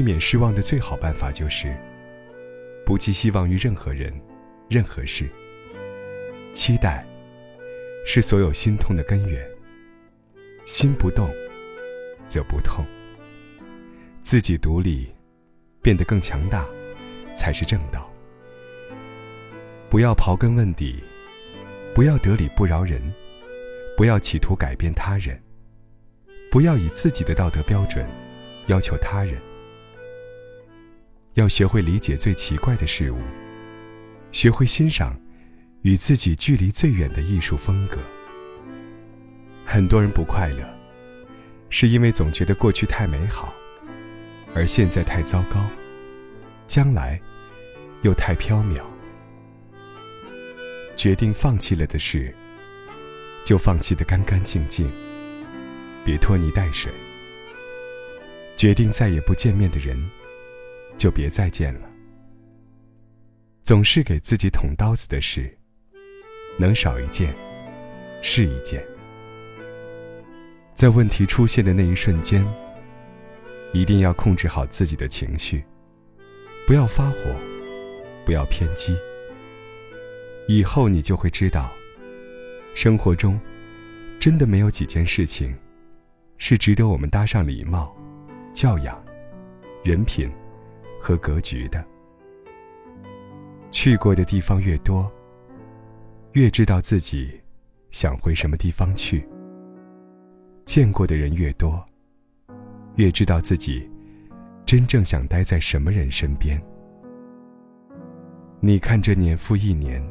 避免失望的最好办法就是，不寄希望于任何人、任何事。期待，是所有心痛的根源。心不动，则不痛。自己独立，变得更强大，才是正道。不要刨根问底，不要得理不饶人，不要企图改变他人，不要以自己的道德标准要求他人。要学会理解最奇怪的事物，学会欣赏与自己距离最远的艺术风格。很多人不快乐，是因为总觉得过去太美好，而现在太糟糕，将来又太飘渺。决定放弃了的事，就放弃的干干净净，别拖泥带水。决定再也不见面的人。就别再见了。总是给自己捅刀子的事，能少一件是一件。在问题出现的那一瞬间，一定要控制好自己的情绪，不要发火，不要偏激。以后你就会知道，生活中真的没有几件事情是值得我们搭上礼貌、教养、人品。和格局的，去过的地方越多，越知道自己想回什么地方去；见过的人越多，越知道自己真正想待在什么人身边。你看，这年复一年，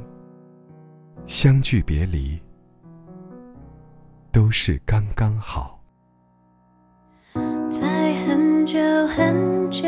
相聚别离，都是刚刚好。在很久很久。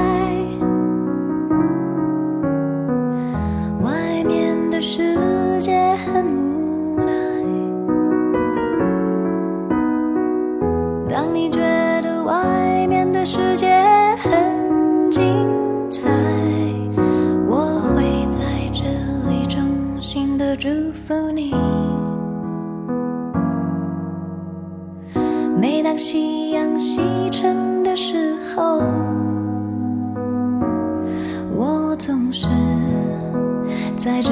祝福你。每当夕阳西沉的时候，我总是在这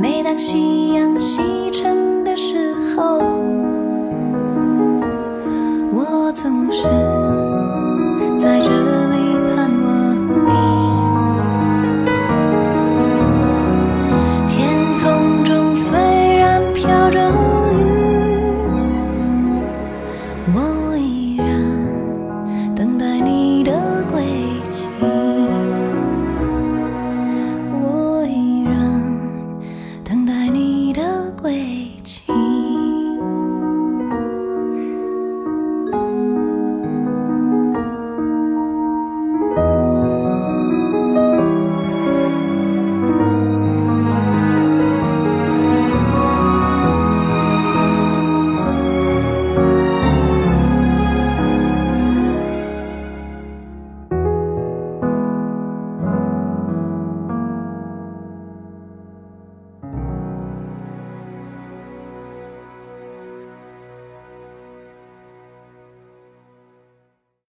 每当夕阳西沉的时候我总是